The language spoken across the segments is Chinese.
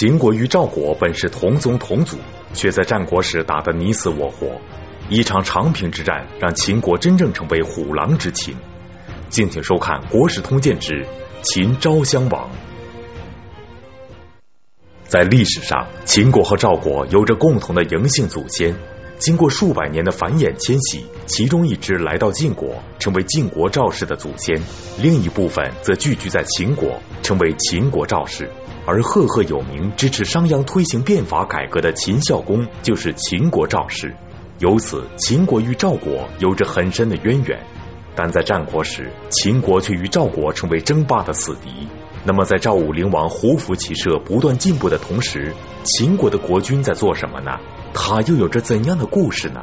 秦国与赵国本是同宗同祖，却在战国时打得你死我活。一场长平之战，让秦国真正成为虎狼之秦。敬请收看《国史通鉴之秦昭襄王》。在历史上，秦国和赵国有着共同的嬴姓祖先。经过数百年的繁衍迁徙，其中一支来到晋国，成为晋国赵氏的祖先；另一部分则聚居在秦国，成为秦国赵氏。而赫赫有名、支持商鞅推行变法改革的秦孝公，就是秦国赵氏。由此，秦国与赵国有着很深的渊源。但在战国时，秦国却与赵国成为争霸的死敌。那么，在赵武灵王胡服骑射不断进步的同时，秦国的国君在做什么呢？他又有着怎样的故事呢？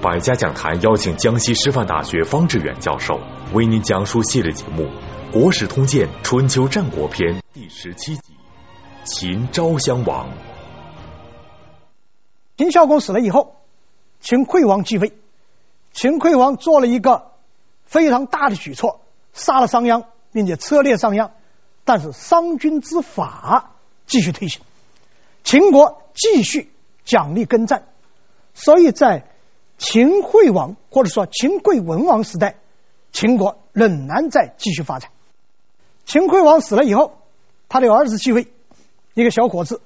百家讲坛邀请江西师范大学方志远教授为您讲述系列节目《国史通鉴·春秋战国篇》第十七集：秦昭襄王。秦孝公死了以后，秦惠王继位。秦惠王做了一个非常大的举措，杀了商鞅，并且车裂商鞅。但是商君之法继续推行，秦国继续。奖励耕战，所以在秦惠王或者说秦贵文王时代，秦国仍然在继续发展。秦惠王死了以后，他的儿子继位，一个小伙子，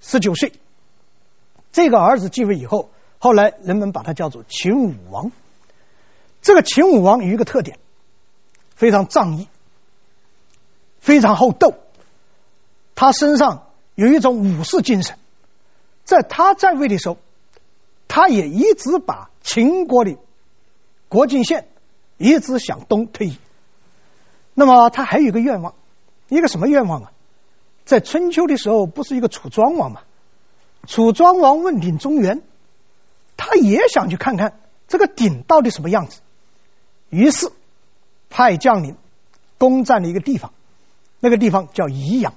十九岁。这个儿子继位以后，后来人们把他叫做秦武王。这个秦武王有一个特点，非常仗义，非常好斗，他身上有一种武士精神。在他在位的时候，他也一直把秦国的国境线一直向东推移。那么他还有一个愿望，一个什么愿望啊？在春秋的时候，不是一个楚庄王吗？楚庄王问鼎中原，他也想去看看这个鼎到底什么样子。于是派将领攻占了一个地方，那个地方叫宜阳，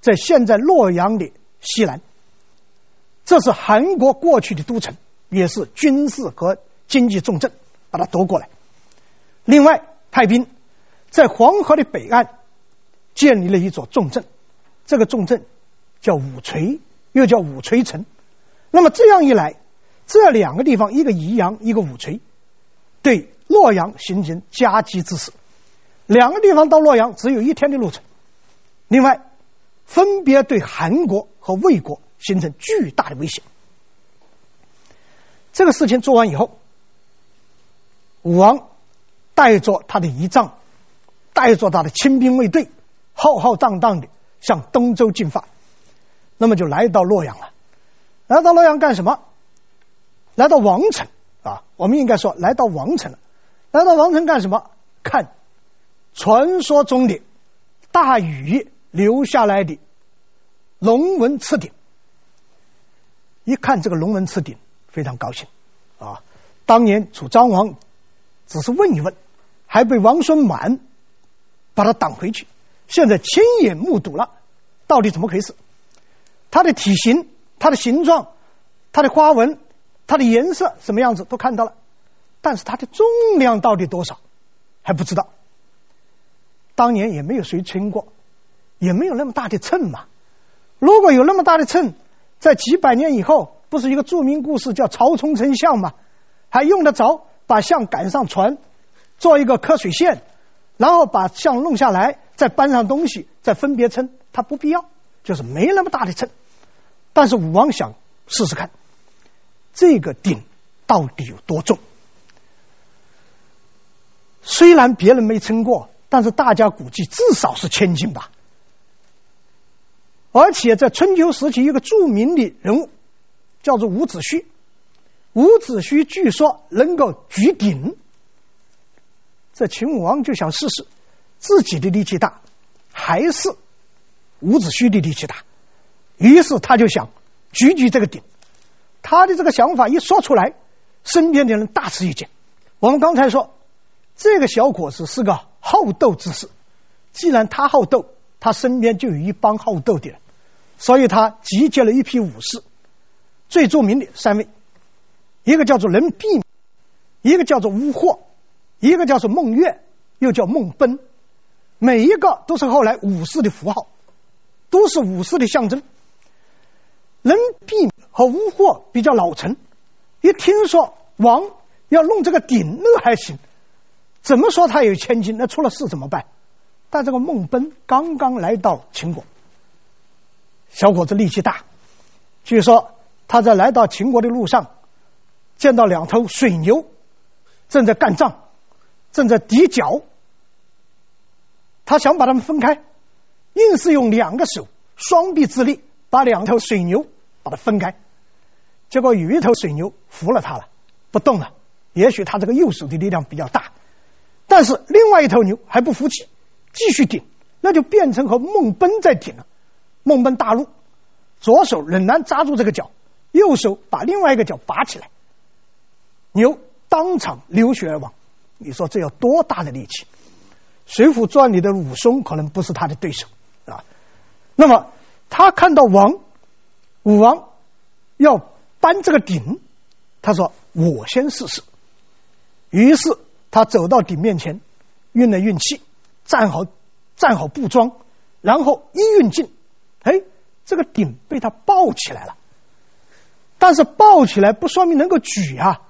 在现在洛阳的西南。这是韩国过去的都城，也是军事和经济重镇，把它夺过来。另外，派兵在黄河的北岸建立了一座重镇，这个重镇叫武垂，又叫武垂城。那么这样一来，这两个地方，一个宜阳，一个武垂，对洛阳形成夹击之势。两个地方到洛阳只有一天的路程。另外，分别对韩国和魏国。形成巨大的威胁。这个事情做完以后，武王带着他的仪仗，带着他的亲兵卫队，浩浩荡荡的向东周进发。那么就来到洛阳了。来到洛阳干什么？来到王城啊！我们应该说来到王城了。来到王城干什么？看传说中的大禹留下来的龙纹赤鼎。一看这个龙纹赤鼎，非常高兴，啊！当年楚庄王只是问一问，还被王孙满把他挡回去。现在亲眼目睹了，到底怎么回事？它的体型、它的形状、它的花纹、它的颜色什么样子都看到了，但是它的重量到底多少还不知道。当年也没有谁称过，也没有那么大的秤嘛。如果有那么大的秤，在几百年以后，不是一个著名故事叫曹冲称象吗？还用得着把象赶上船，做一个刻水线，然后把象弄下来，再搬上东西，再分别称，他不必要，就是没那么大的秤。但是武王想试试看，这个鼎到底有多重？虽然别人没称过，但是大家估计至少是千斤吧。而且在春秋时期，一个著名的人物叫做伍子胥。伍子胥据说能够举鼎，这秦武王就想试试自己的力气大，还是伍子胥的力气大。于是他就想举举这个鼎。他的这个想法一说出来，身边的人大吃一惊。我们刚才说，这个小伙子是个好斗之士。既然他好斗，他身边就有一帮好斗的人。所以他集结了一批武士，最著名的三位，一个叫做任弼，一个叫做乌获，一个叫做孟越，又叫孟奔，每一个都是后来武士的符号。都是武士的象征。任弼和乌获比较老成，一听说王要弄这个鼎，那还行。怎么说他有千金？那出了事怎么办？但这个孟奔刚刚来到秦国，小伙子力气大，据说他在来到秦国的路上，见到两头水牛正在干仗，正在抵角，他想把他们分开，硬是用两个手双臂之力把两头水牛把它分开，结果有一头水牛服了他了，不动了。也许他这个右手的力量比较大，但是另外一头牛还不服气。继续顶，那就变成和孟奔在顶了。孟奔大怒，左手仍然抓住这个角，右手把另外一个角拔起来，牛当场流血而亡。你说这要多大的力气？《水浒传》里的武松可能不是他的对手啊。那么他看到王武王要搬这个鼎，他说：“我先试试。”于是他走到鼎面前，运了运气。站好，站好布桩，然后一运劲，哎，这个鼎被他抱起来了。但是抱起来不说明能够举啊，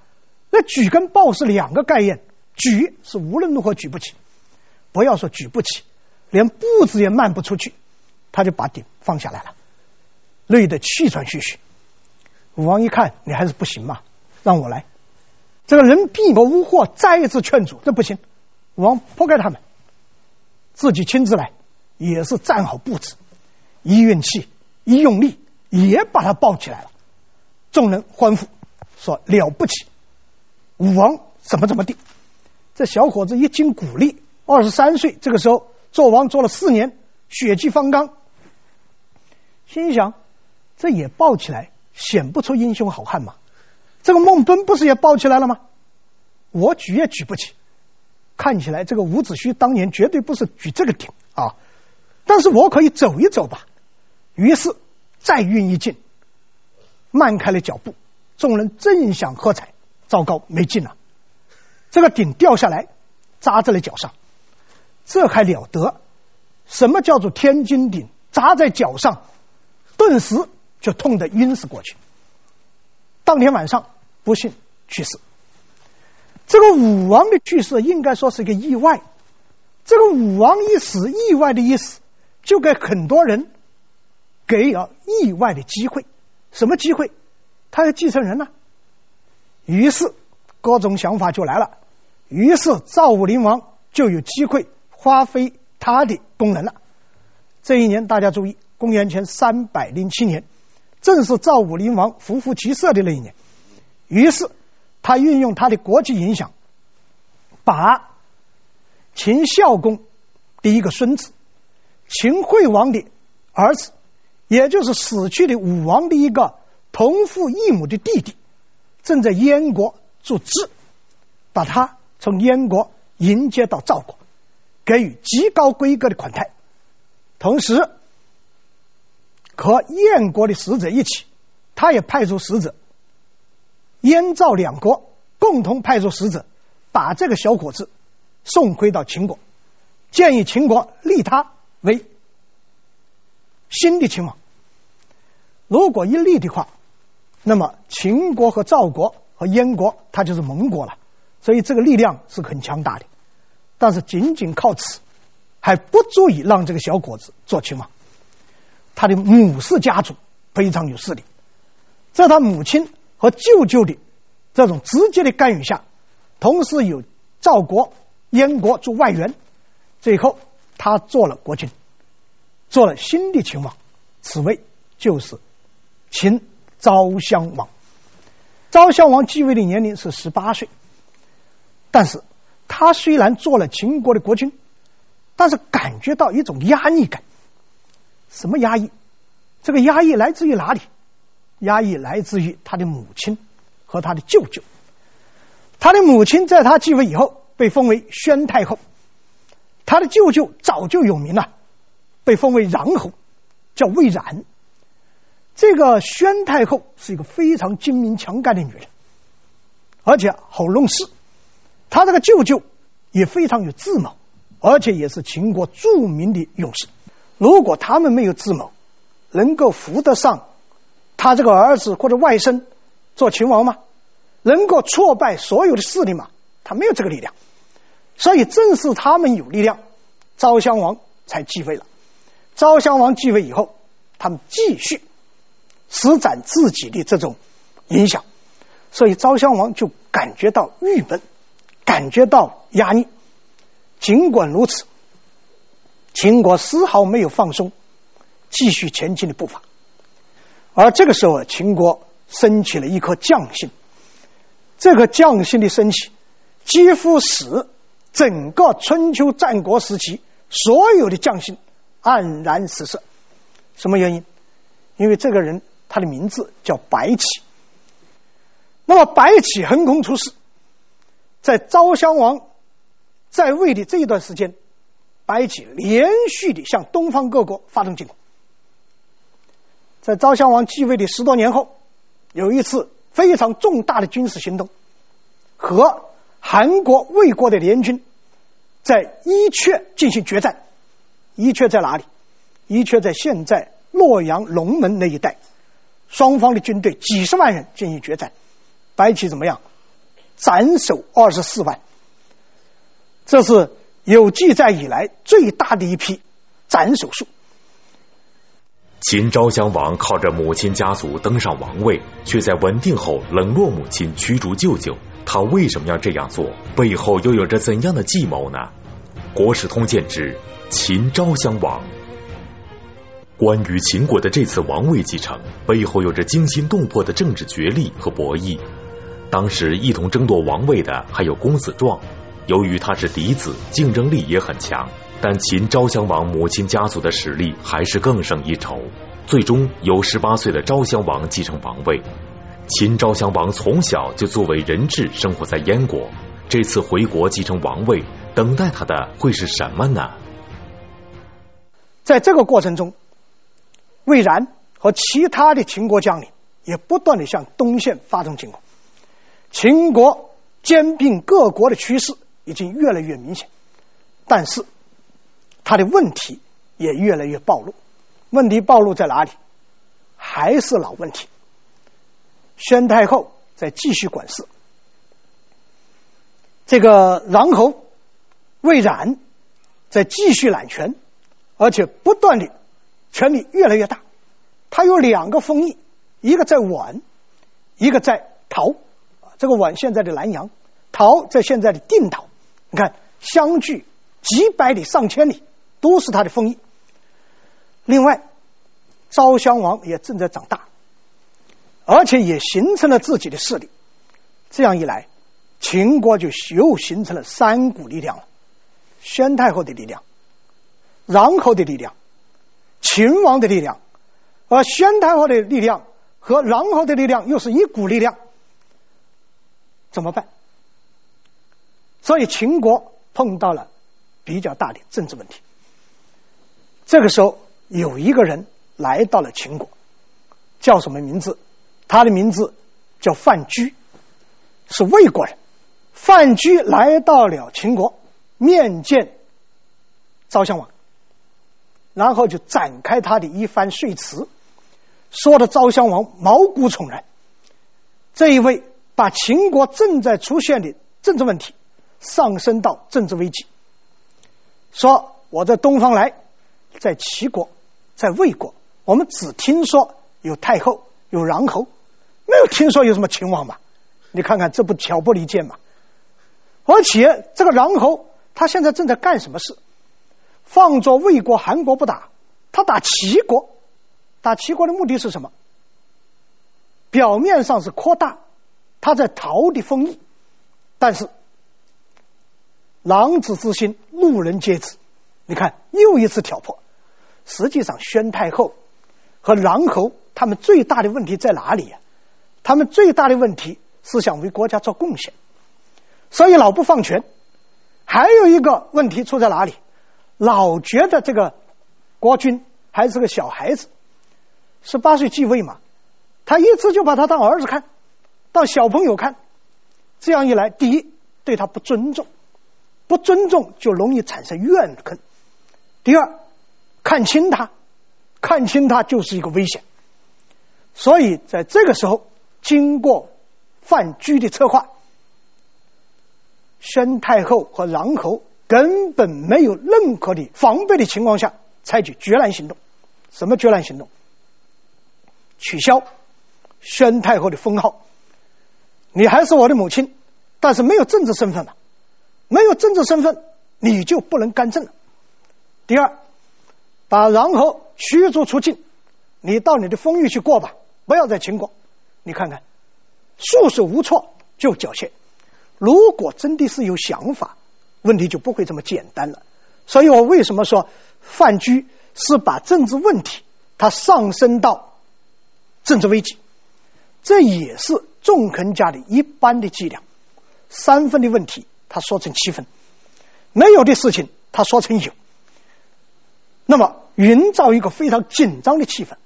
那举跟抱是两个概念。举是无论如何举不起，不要说举不起，连步子也迈不出去，他就把鼎放下来了，累得气喘吁吁。武王一看，你还是不行嘛，让我来。这个任弼和乌获再一次劝阻，这不行，武王拨开他们。自己亲自来，也是站好步子，一运气，一用力，也把他抱起来了。众人欢呼，说了不起，武王怎么怎么地。这小伙子一经鼓励，二十三岁，这个时候做王做了四年，血气方刚，心想这也抱起来，显不出英雄好汉嘛。这个孟賁不是也抱起来了吗？我举也举不起。看起来这个伍子胥当年绝对不是举这个鼎啊，但是我可以走一走吧。于是再运一劲，迈开了脚步。众人正想喝彩，糟糕，没劲了。这个鼎掉下来，扎在了脚上。这还了得？什么叫做天金顶？砸在脚上，顿时就痛得晕死过去。当天晚上不幸去世。这个武王的去世应该说是一个意外。这个武王一死，意外的意思，就给很多人给了意外的机会。什么机会？他的继承人呢、于是各种想法就来了。于是赵武灵王就有机会发挥他的功能了。这一年大家注意，公元前三百零七年，正是赵武灵王夫妇骑射的那一年。于是。他运用他的国际影响，把秦孝公第一个孙子秦惠王的儿子，也就是死去的武王的一个同父异母的弟弟，正在燕国做质，把他从燕国迎接到赵国，给予极高规格的款待，同时和燕国的使者一起，他也派出使者。燕赵两国共同派出使者，把这个小伙子送回到秦国，建议秦国立他为新的秦王。如果一立的话，那么秦国和赵国和燕国，他就是盟国了。所以这个力量是很强大的。但是仅仅靠此还不足以让这个小伙子做秦王。他的母氏家族非常有势力，在他母亲。和舅舅的这种直接的干预下，同时有赵国、燕国做外援，最后他做了国君，做了新的秦王，此位就是秦昭襄王。昭襄王继位的年龄是十八岁，但是他虽然做了秦国的国君，但是感觉到一种压抑感。什么压抑？这个压抑来自于哪里？压抑来自于他的母亲和他的舅舅。他的母亲在他继位以后被封为宣太后，他的舅舅早就有名了，被封为穰侯，叫魏冉。这个宣太后是一个非常精明强干的女人，而且好弄事。他这个舅舅也非常有智谋，而且也是秦国著名的勇士。如果他们没有智谋，能够扶得上他这个儿子或者外甥做秦王吗？能够挫败所有的势力吗？他没有这个力量。所以正是他们有力量，昭襄王才继位了。昭襄王继位以后，他们继续施展自己的这种影响，所以昭襄王就感觉到郁闷，感觉到压力。尽管如此，秦国丝毫没有放松继续前进的步伐。而这个时候，秦国升起了一颗将星。这个将星的升起，几乎使整个春秋战国时期所有的将星黯然失色。什么原因？因为这个人他的名字叫白起。那么白起横空出世，在昭襄王在位的这一段时间，白起连续的向东方各国发动进攻。在昭襄王继位的十多年后，有一次非常重大的军事行动，和韩国、魏国的联军在伊阙进行决战。伊阙在哪里？伊阙在现在洛阳龙门那一带。双方的军队几十万人进行决战，白起怎么样？斩首二十四万。这是有记载以来最大的一批斩首数。秦昭襄王靠着母亲家族登上王位，却在稳定后冷落母亲，驱逐舅舅。他为什么要这样做？背后又有着怎样的计谋呢？《国史通鉴之秦昭襄王》关于秦国的这次王位继承，背后有着惊心动魄的政治角力和博弈。当时一同争夺王位的还有公子壮。由于他是嫡子，竞争力也很强，但秦昭襄王母亲家族的实力还是更胜一筹。最终由十八岁的昭襄王继承王位。秦昭襄王从小就作为人质生活在燕国，这次回国继承王位，等待他的会是什么呢？在这个过程中，魏然和其他的秦国将领也不断的向东线发动进攻，秦国兼并各国的趋势。已经越来越明显，但是他的问题也越来越暴露。问题暴露在哪里？还是老问题。宣太后在继续管事，这个穰侯魏冉在继续揽权，而且不断的权力越来越大。他有两个封邑，一个在宛，一个在陶。这个宛现在的南阳，陶在现在的定陶。你看，相距几百里、上千里，都是他的封邑。另外，昭襄王也正在长大，而且也形成了自己的势力。这样一来，秦国就又形成了三股力量了：宣太后的力量、穰侯的力量、秦王的力量。而宣太后的力量和穰侯的力量又是一股力量，怎么办？所以秦国碰到了比较大的政治问题。这个时候，有一个人来到了秦国，叫什么名字？他的名字叫范雎，是魏国人。范雎来到了秦国，面见昭襄王，然后就展开他的一番说辞，说的昭襄王毛骨悚然。这一位把秦国正在出现的政治问题。上升到政治危机，说我在东方来，在齐国，在魏国，我们只听说有太后，有穰侯，没有听说有什么秦王嘛？你看看这不挑拨离间嘛？而且这个穰侯他现在正在干什么事？放着魏国、韩国不打，他打齐国，打齐国的目的是什么？表面上是扩大他在逃的封邑，但是。狼子之心，路人皆知。你看，又一次挑破。实际上，宣太后和狼侯他们最大的问题在哪里呀？他们最大的问题是想为国家做贡献，所以老不放权。还有一个问题出在哪里？老觉得这个国君还是个小孩子，十八岁继位嘛，他一直就把他当儿子看，到小朋友看。这样一来，第一对他不尊重。不尊重就容易产生怨恨。第二，看轻他，看清他就是一个危险。所以在这个时候，经过范雎的策划，宣太后和穰侯根本没有任何的防备的情况下，采取决然行动。什么决然行动？取消宣太后的封号。你还是我的母亲，但是没有政治身份了。没有政治身份，你就不能干政了。第二，把然后驱逐出境，你到你的封域去过吧，不要在秦国。你看看，束手无措就缴械。如果真的是有想法，问题就不会这么简单了。所以我为什么说范雎是把政治问题它上升到政治危机？这也是纵横家的一般的伎俩。三分的问题。他说成七分，没有的事情他说成有，那么营造一个非常紧张的气氛，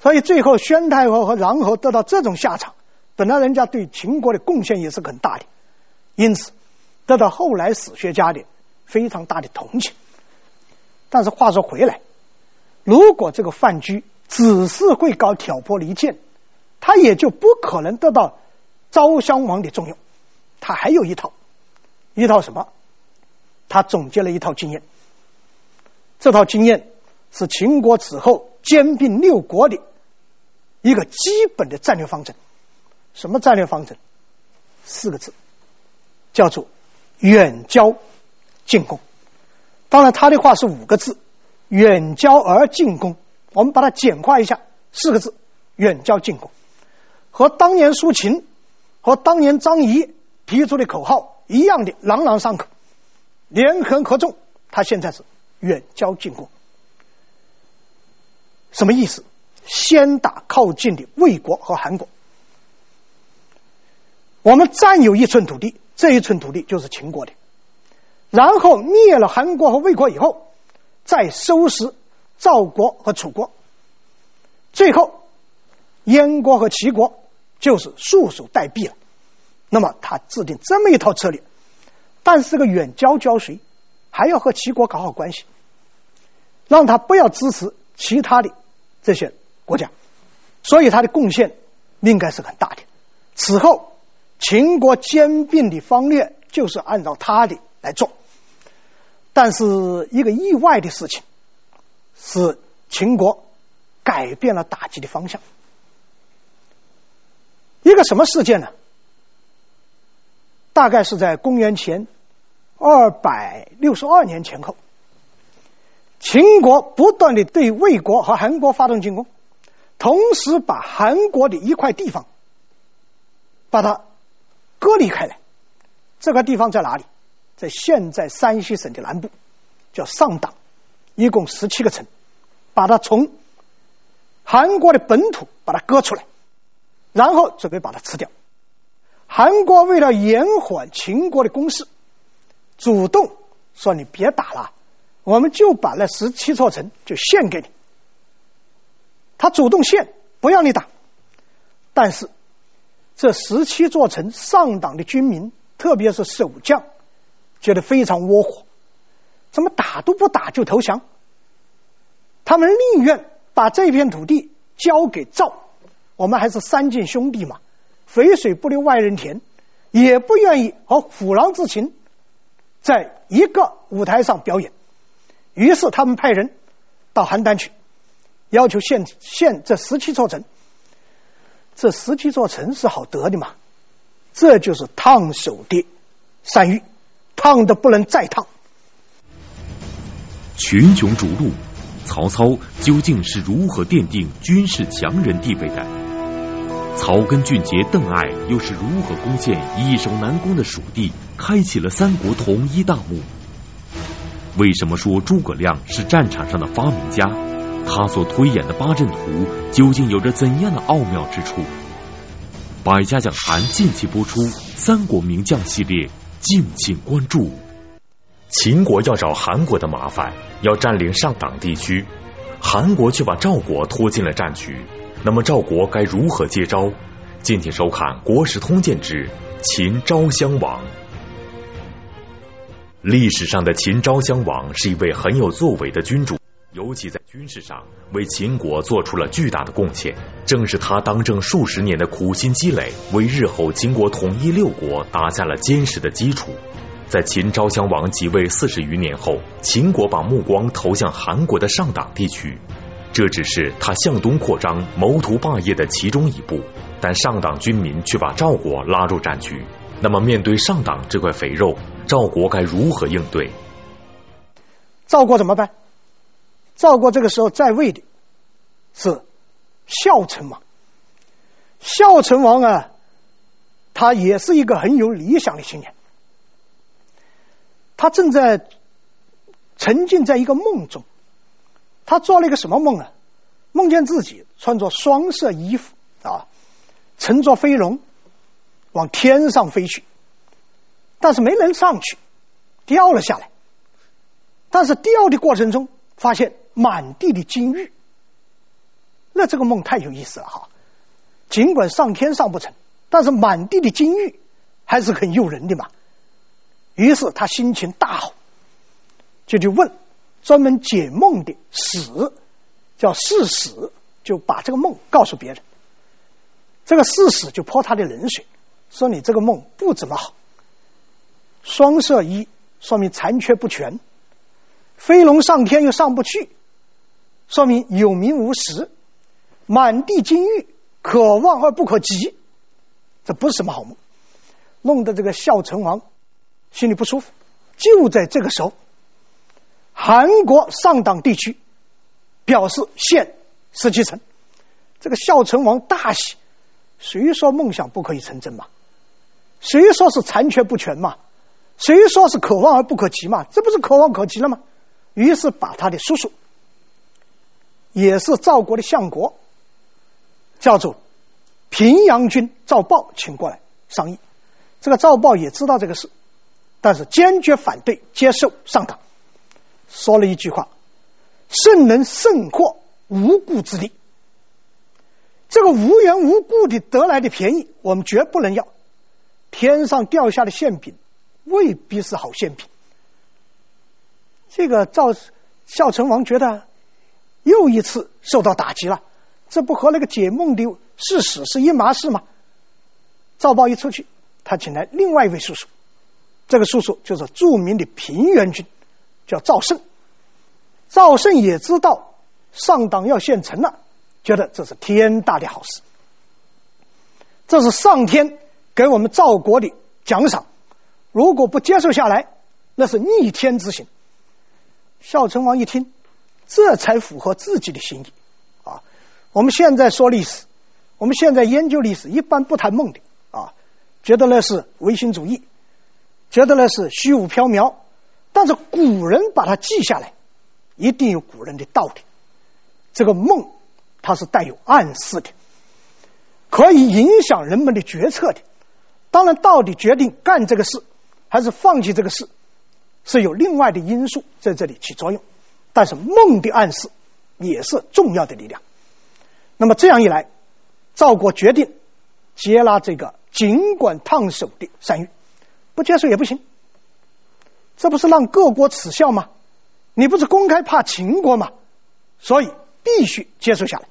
所以最后宣太后和穰侯得到这种下场，本来人家对秦国的贡献也是很大的，因此得到后来史学家的非常大的同情。但是话说回来，如果这个范雎只是会搞挑拨离间，他也就不可能得到昭襄王的重用，他还有一套。一套什么？他总结了一套经验。这套经验是秦国此后兼并六国的一个基本的战略方针。什么战略方针？四个字，叫做远交近攻。当然，他的话是五个字：远交而近攻。我们把它简化一下，四个字：远交近攻。和当年苏秦和当年张仪提出的口号。一样的朗朗上口，连横合纵。他现在是远交近攻，什么意思？先打靠近的魏国和韩国，我们占有一寸土地，这一寸土地就是秦国的。然后灭了韩国和魏国以后，再收拾赵国和楚国，最后燕国和齐国就是束手待毙了。那么他制定这么一套策略，但是个远交交谁？还要和齐国搞好关系，让他不要支持其他的这些国家，所以他的贡献应该是很大的。此后秦国兼并的方略就是按照他的来做，但是一个意外的事情是秦国改变了打击的方向。一个什么事件呢？大概是在公元前二百六十二年前后，秦国不断的对魏国和韩国发动进攻，同时把韩国的一块地方把它割离开来。这个地方在哪里？在现在山西省的南部，叫上党，一共十七个城，把它从韩国的本土把它割出来，然后准备把它吃掉。韩国为了延缓秦国的攻势，主动说：“你别打了，我们就把那十七座城就献给你。”他主动献，不要你打。但是这十七座城上党的军民，特别是守将，觉得非常窝火，怎么打都不打就投降？他们宁愿把这片土地交给赵，我们还是三晋兄弟嘛。肥水不流外人田，也不愿意和虎狼之情在一个舞台上表演。于是他们派人到邯郸去，要求献献这十七座城。这十七座城是好得的嘛？这就是烫手的山芋，烫的不能再烫。群雄逐鹿，曹操究竟是如何奠定军事强人地位的？草根俊杰邓艾又是如何攻陷易守难攻的蜀地，开启了三国统一大幕？为什么说诸葛亮是战场上的发明家？他所推演的八阵图究竟有着怎样的奥妙之处？百家讲坛近期播出《三国名将》系列，敬请关注。秦国要找韩国的麻烦，要占领上党地区，韩国却把赵国拖进了战局。那么赵国该如何接招？敬请收看《国史通鉴之秦昭襄王》。历史上的秦昭襄王是一位很有作为的君主，尤其在军事上为秦国做出了巨大的贡献。正是他当政数十年的苦心积累，为日后秦国统一六国打下了坚实的基础。在秦昭襄王即位四十余年后，秦国把目光投向韩国的上党地区，这只是他向东扩张、谋图霸业的其中一步。但上党军民却把赵国拉入战局。那么，面对上党这块肥肉，赵国该如何应对？赵国怎么办？赵国这个时候在位的是孝成王。孝成王啊，他也是一个很有理想的青年。他正在沉浸在一个梦中。他做了一个什么梦啊？梦见自己穿着双色衣服啊，乘着飞龙往天上飞去，但是没能上去，掉了下来。但是掉的过程中，发现满地的金玉，那这个梦太有意思了哈！尽管上天上不成，但是满地的金玉还是很诱人的嘛。于是他心情大好，就去问专门解梦的史，叫士史，就把这个梦告诉别人。这个士史就泼他的冷水，说你这个梦不怎么好。双色一说明残缺不全。飞龙上天又上不去，说明有名无实；满地金玉，可望而不可及，这不是什么好梦，弄得这个孝成王心里不舒服。就在这个时候，韩国上党地区表示献石岐城，这个孝成王大喜。谁说梦想不可以成真嘛？谁说是残缺不全嘛？谁说是可望而不可及嘛？这不是可望可及了吗？于是把他的叔叔，也是赵国的相国，叫做平阳君赵豹请过来商议。这个赵豹也知道这个事，但是坚决反对接受上党，说了一句话：“圣人圣获无故之利，这个无缘无故的得来的便宜，我们绝不能要。天上掉下的馅饼，未必是好馅饼。”这个赵孝成王觉得又一次受到打击了，这不和那个解梦的事实是一码事吗？赵豹一出去，他请来另外一位叔叔，这个叔叔就是著名的平原君，叫赵胜。赵胜也知道上党要献城了，觉得这是天大的好事，这是上天给我们赵国的奖赏，如果不接受下来，那是逆天之行。孝成王一听，这才符合自己的心意啊！我们现在说历史，我们现在研究历史，一般不谈梦的啊，觉得那是唯心主义，觉得那是虚无缥缈。但是古人把它记下来，一定有古人的道理。这个梦，它是带有暗示的，可以影响人们的决策的。当然，到底决定干这个事，还是放弃这个事？是有另外的因素在这里起作用，但是梦的暗示也是重要的力量。那么这样一来，赵国决定接纳这个尽管烫手的山芋，不接受也不行。这不是让各国耻笑吗？你不是公开怕秦国吗？所以必须接受下来。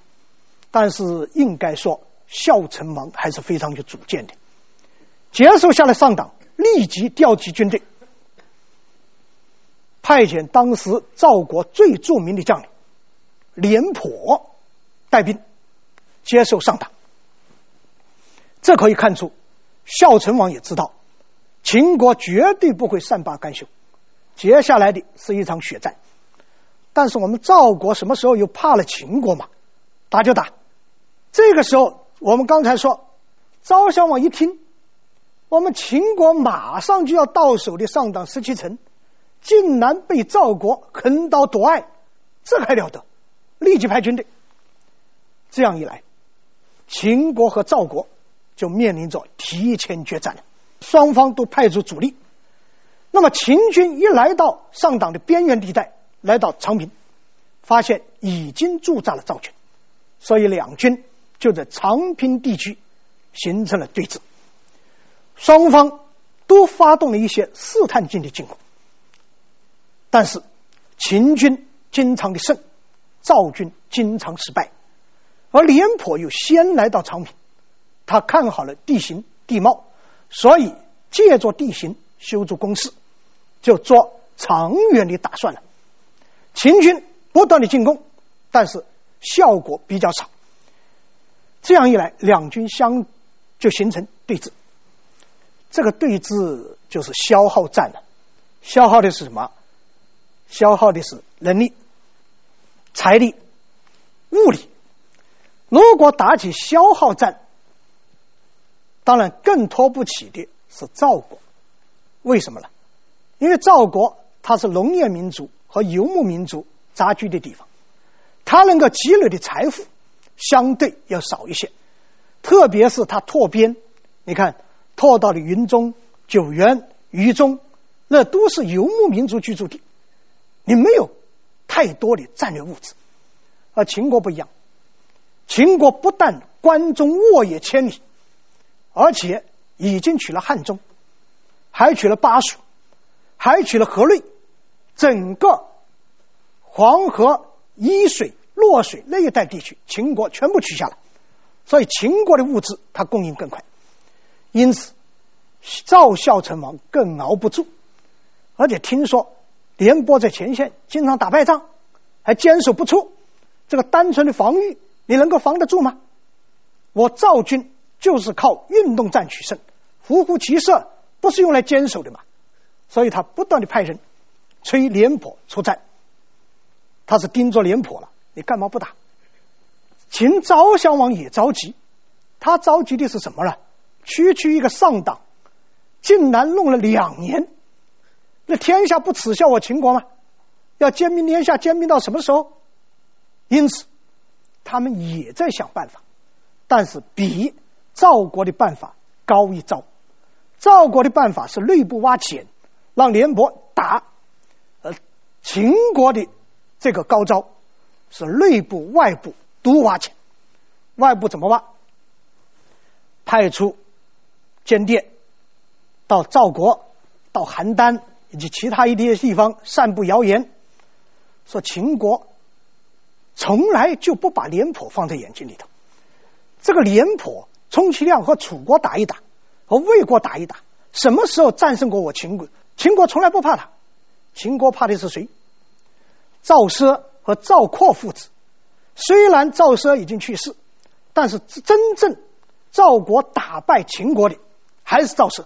但是应该说，孝成王还是非常有主见的，接受下来上党，立即调集军队。派遣当时赵国最著名的将领廉颇带兵接受上党，这可以看出孝成王也知道秦国绝对不会善罢甘休，接下来的是一场血战。但是我们赵国什么时候又怕了秦国嘛？打就打。这个时候我们刚才说，昭襄王一听，我们秦国马上就要到手的上党十七城。竟然被赵国横刀夺爱，这还了得！立即派军队。这样一来，秦国和赵国就面临着提前决战了。双方都派出主力。那么秦军一来到上党的边缘地带，来到长平，发现已经驻扎了赵军，所以两军就在长平地区形成了对峙。双方都发动了一些试探性的进攻。但是秦军经常的胜，赵军经常失败，而廉颇又先来到长平，他看好了地形地貌，所以借着地形修筑工事，就做长远的打算了。秦军不断的进攻，但是效果比较差。这样一来，两军相就形成对峙。这个对峙就是消耗战了，消耗的是什么？消耗的是人力、财力、物力。如果打起消耗战，当然更拖不起的是赵国。为什么呢？因为赵国它是农业民族和游牧民族杂居的地方，它能够积累的财富相对要少一些，特别是它拓边，你看。拓到了云中、九原、于中，那都是游牧民族居住地，你没有太多的战略物资。而秦国不一样，秦国不但关中沃野千里，而且已经取了汉中，还取了巴蜀，还取了河内，整个黄河伊水、洛水那一带地区，秦国全部取下了，所以秦国的物资它供应更快。因此，赵孝成王更熬不住，而且听说廉颇在前线经常打败仗，还坚守不出。这个单纯的防御，你能够防得住吗？我赵军就是靠运动战取胜，胡胡骑射不是用来坚守的嘛。所以他不断的派人催廉颇出战，他是盯着廉颇了，你干嘛不打？秦昭襄王也着急，他着急的是什么呢？区区一个上党，竟然弄了两年，那天下不耻笑我秦国吗？要兼并天下，兼并到什么时候？因此，他们也在想办法，但是比赵国的办法高一招。赵国的办法是内部挖潜，让廉颇打；呃秦国的这个高招是内部、外部都挖潜。外部怎么挖？派出。间谍到赵国、到邯郸以及其他一些地方散布谣言，说秦国从来就不把廉颇放在眼睛里头。这个廉颇充其量和楚国打一打，和魏国打一打，什么时候战胜过我秦国？秦国从来不怕他。秦国怕的是谁？赵奢和赵括父子。虽然赵奢已经去世，但是真正赵国打败秦国的。还是赵奢，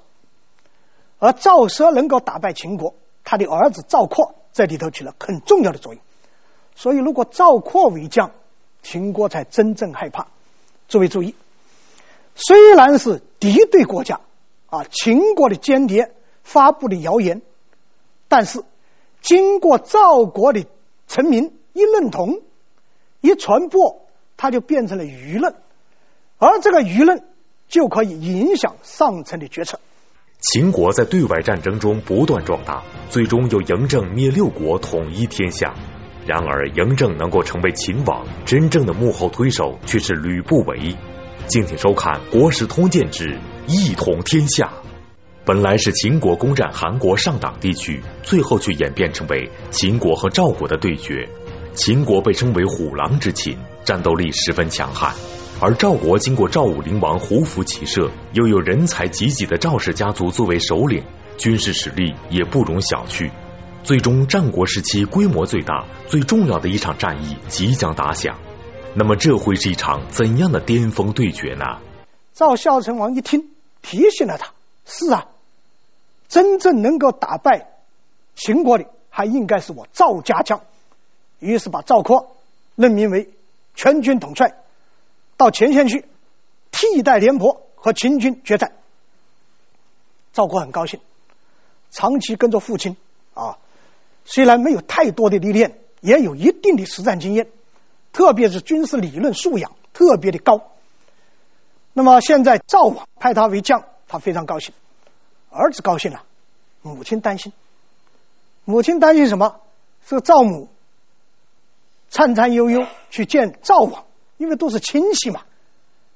而赵奢能够打败秦国，他的儿子赵括在里头起了很重要的作用。所以，如果赵括为将，秦国才真正害怕。诸位注意，虽然是敌对国家啊，秦国的间谍发布的谣言，但是经过赵国的臣民一认同、一传播，它就变成了舆论，而这个舆论。就可以影响上层的决策。秦国在对外战争中不断壮大，最终由嬴政灭六国，统一天下。然而，嬴政能够成为秦王，真正的幕后推手却是吕不韦。敬请收看《国史通鉴之一统天下》。本来是秦国攻占韩国上党地区，最后却演变成为秦国和赵国的对决。秦国被称为“虎狼之秦”，战斗力十分强悍。而赵国经过赵武灵王胡服骑射，又有人才济济的赵氏家族作为首领，军事实力也不容小觑。最终，战国时期规模最大、最重要的一场战役即将打响。那么，这会是一场怎样的巅峰对决呢？赵孝成王一听，提醒了他：是啊，真正能够打败秦国的，还应该是我赵家将。于是把赵括任命为全军统帅。到前线去替代廉颇和秦军决战。赵括很高兴，长期跟着父亲啊，虽然没有太多的历练，也有一定的实战经验，特别是军事理论素养特别的高。那么现在赵王派他为将，他非常高兴，儿子高兴了，母亲担心。母亲担心什么？这个赵母颤颤悠悠去见赵王。因为都是亲戚嘛，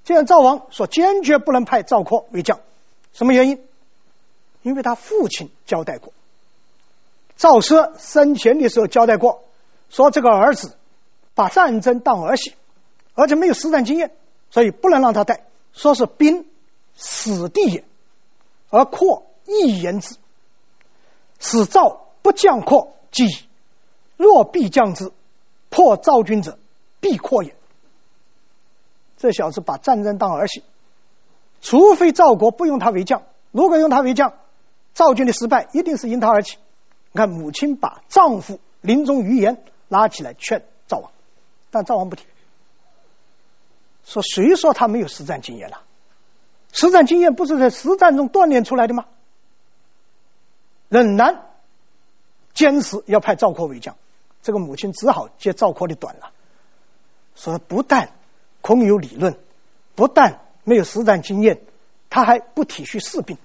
见赵王说坚决不能派赵括为将，什么原因？因为他父亲交代过，赵奢生前的时候交代过，说这个儿子把战争当儿戏，而且没有实战经验，所以不能让他带。说是兵死地也，而扩亦言之。使赵不将扩即。若必将之，破赵军者，必扩也。这小子把战争当儿戏，除非赵国不用他为将，如果用他为将，赵军的失败一定是因他而起。你看，母亲把丈夫临终遗言拉起来劝赵王，但赵王不听。说谁说他没有实战经验了？实战经验不是在实战中锻炼出来的吗？仍然坚持要派赵括为将，这个母亲只好接赵括的短了，说不但空有理论，不但没有实战经验，他还不体恤士兵。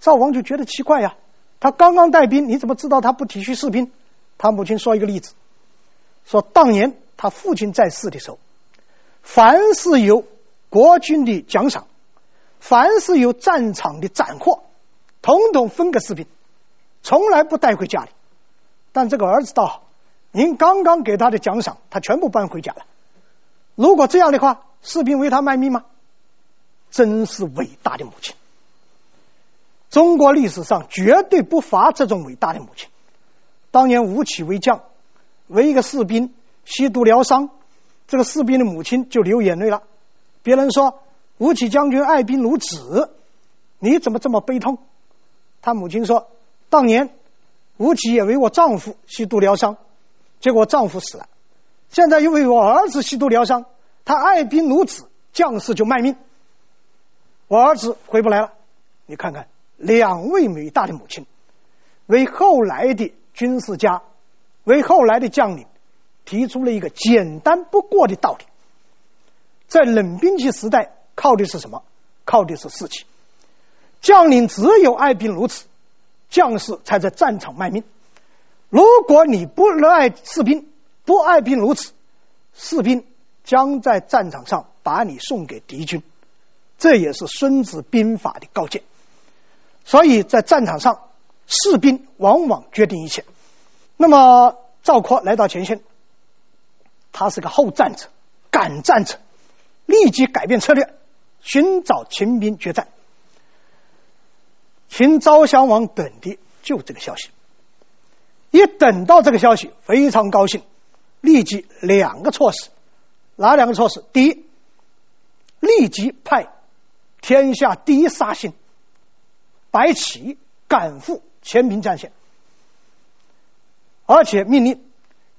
赵王就觉得奇怪呀，他刚刚带兵，你怎么知道他不体恤士兵？他母亲说一个例子，说当年他父亲在世的时候。凡是有国军的奖赏，凡是有战场的斩获，统统分给士兵，从来不带回家里。但这个儿子倒好，您刚刚给他的奖赏，他全部搬回家了。如果这样的话，士兵为他卖命吗？真是伟大的母亲！中国历史上绝对不乏这种伟大的母亲。当年吴起为将，为一个士兵吸毒疗伤。这个士兵的母亲就流眼泪了。别人说吴起将军爱兵如子，你怎么这么悲痛？他母亲说：当年吴起也为我丈夫吸毒疗伤，结果丈夫死了。现在又为我儿子吸毒疗伤，他爱兵如子，将士就卖命。我儿子回不来了。你看看两位伟大的母亲，为后来的军事家，为后来的将领。提出了一个简单不过的道理：在冷兵器时代，靠的是什么？靠的是士气。将领只有爱兵如此，将士才在战场卖命。如果你不热爱士兵，不爱兵如此，士兵将在战场上把你送给敌军。这也是《孙子兵法》的高见。所以在战场上，士兵往往决定一切。那么赵括来到前线。他是个好战者、敢战者，立即改变策略，寻找秦兵决战。秦昭襄王等的就这个消息，一等到这个消息，非常高兴，立即两个措施，哪两个措施？第一，立即派天下第一杀星白起赶赴前平战线，而且命令。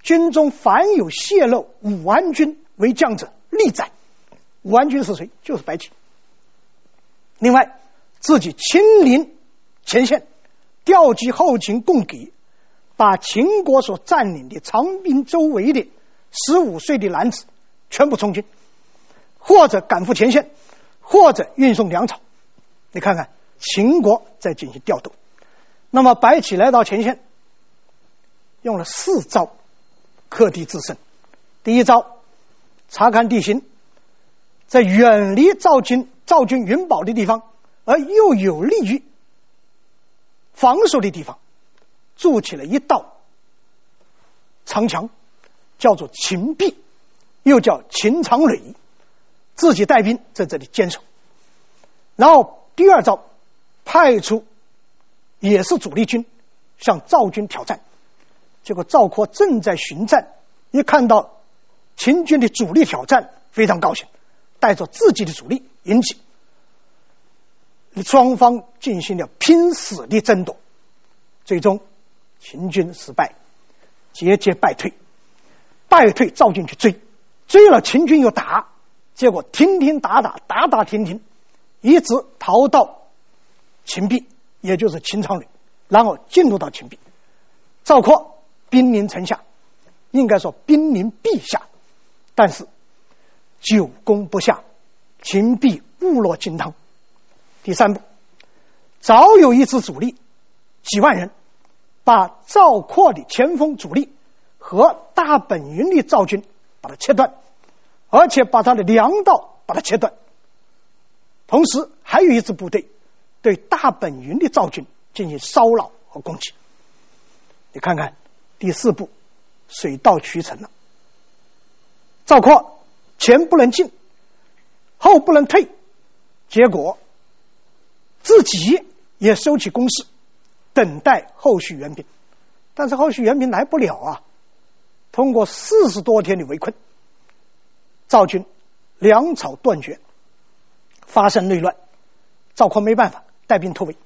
军中凡有泄露武安君为将者，立斩。武安君是谁？就是白起。另外，自己亲临前线，调集后勤供给，把秦国所占领的长滨周围的十五岁的男子全部充军，或者赶赴前线，或者运送粮草。你看看，秦国在进行调度。那么，白起来到前线，用了四招。克敌制胜，第一招，查看地形，在远离赵军赵军云堡的地方，而又有利于防守的地方，筑起了一道长墙，叫做秦壁，又叫秦长垒，自己带兵在这里坚守。然后第二招，派出也是主力军向赵军挑战。结果赵括正在巡战，一看到秦军的主力挑战，非常高兴，带着自己的主力引起，双方进行了拼死的争夺，最终秦军失败，节节败退，败退赵军去追，追了秦军又打，结果停停打打，打打停停，一直逃到秦壁，也就是秦长垒，然后进入到秦壁，赵括。兵临城下，应该说兵临壁下，但是久攻不下，秦壁固若金汤。第三步，早有一支主力几万人，把赵括的前锋主力和大本营的赵军把它切断，而且把他的粮道把它切断，同时还有一支部队对大本营的赵军进行骚扰和攻击。你看看。第四步，水到渠成了。赵括前不能进，后不能退，结果自己也收起攻势，等待后续援兵。但是后续援兵来不了啊！通过四十多天的围困，赵军粮草断绝，发生内乱，赵括没办法带兵突围，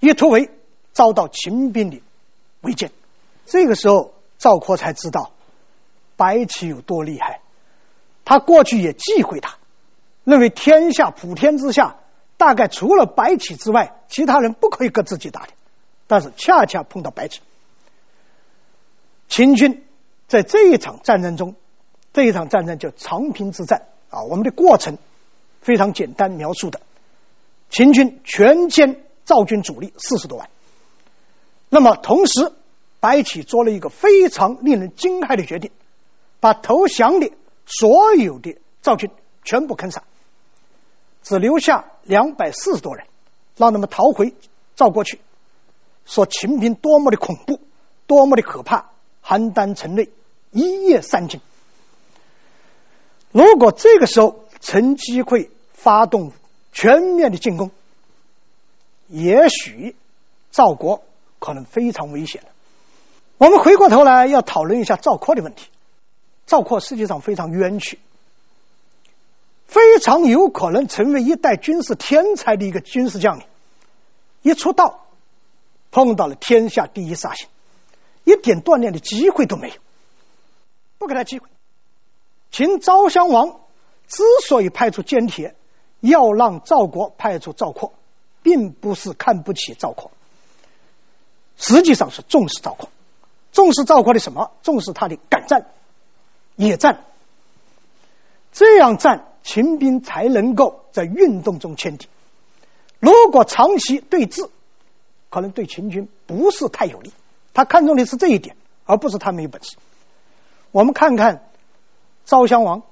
一突围遭到秦兵的围歼。这个时候，赵括才知道白起有多厉害。他过去也忌讳他，认为天下普天之下，大概除了白起之外，其他人不可以跟自己打的。但是恰恰碰到白起。秦军在这一场战争中，这一场战争叫长平之战啊。我们的过程非常简单描述的：秦军全歼赵军主力四十多万。那么同时，白起做了一个非常令人惊骇的决定，把投降的所有的赵军全部坑杀，只留下两百四十多人，让他们逃回赵国去，说秦兵多么的恐怖，多么的可怕。邯郸城内一夜三惊。如果这个时候趁机会发动全面的进攻，也许赵国可能非常危险了。我们回过头来要讨论一下赵括的问题。赵括实际上非常冤屈，非常有可能成为一代军事天才的一个军事将领，一出道碰到了天下第一杀星。一点锻炼的机会都没有，不给他机会。秦昭襄王之所以派出间谍，要让赵国派出赵括，并不是看不起赵括，实际上是重视赵括，重视赵括的什么？重视他的敢战、野战。这样战，秦兵才能够在运动中牵敌。如果长期对峙，可能对秦军不是太有利。他看重的是这一点，而不是他没有本事。我们看看昭襄王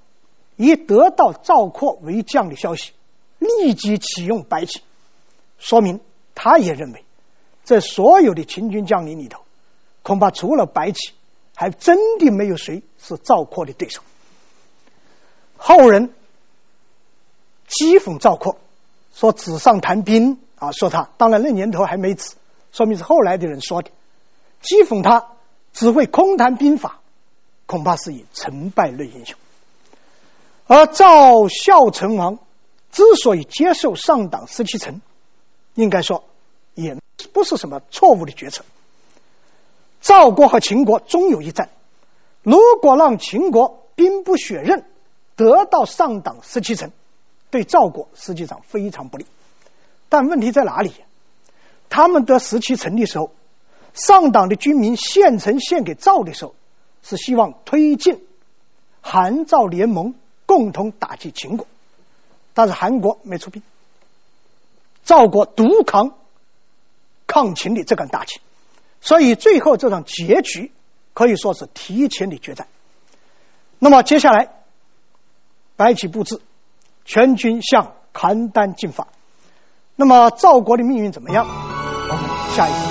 一得到赵括为将的消息，立即启用白起，说明他也认为，在所有的秦军将领里头，恐怕除了白起，还真的没有谁是赵括的对手。后人讥讽赵括，说纸上谈兵啊，说他当然那年头还没纸，说明是后来的人说的。讥讽他只会空谈兵法，恐怕是以成败论英雄。而赵孝成王之所以接受上党十七层，应该说也不是什么错误的决策。赵国和秦国终有一战，如果让秦国兵不血刃得到上党十七城，对赵国实际上非常不利。但问题在哪里？他们得十七城的时候。上党的军民献城献给赵的时候，是希望推进韩赵联盟，共同打击秦国。但是韩国没出兵，赵国独扛抗秦的这杆大旗，所以最后这场结局可以说是提前的决战。那么接下来，白起布置全军向邯郸进发。那么赵国的命运怎么样？我们下一集。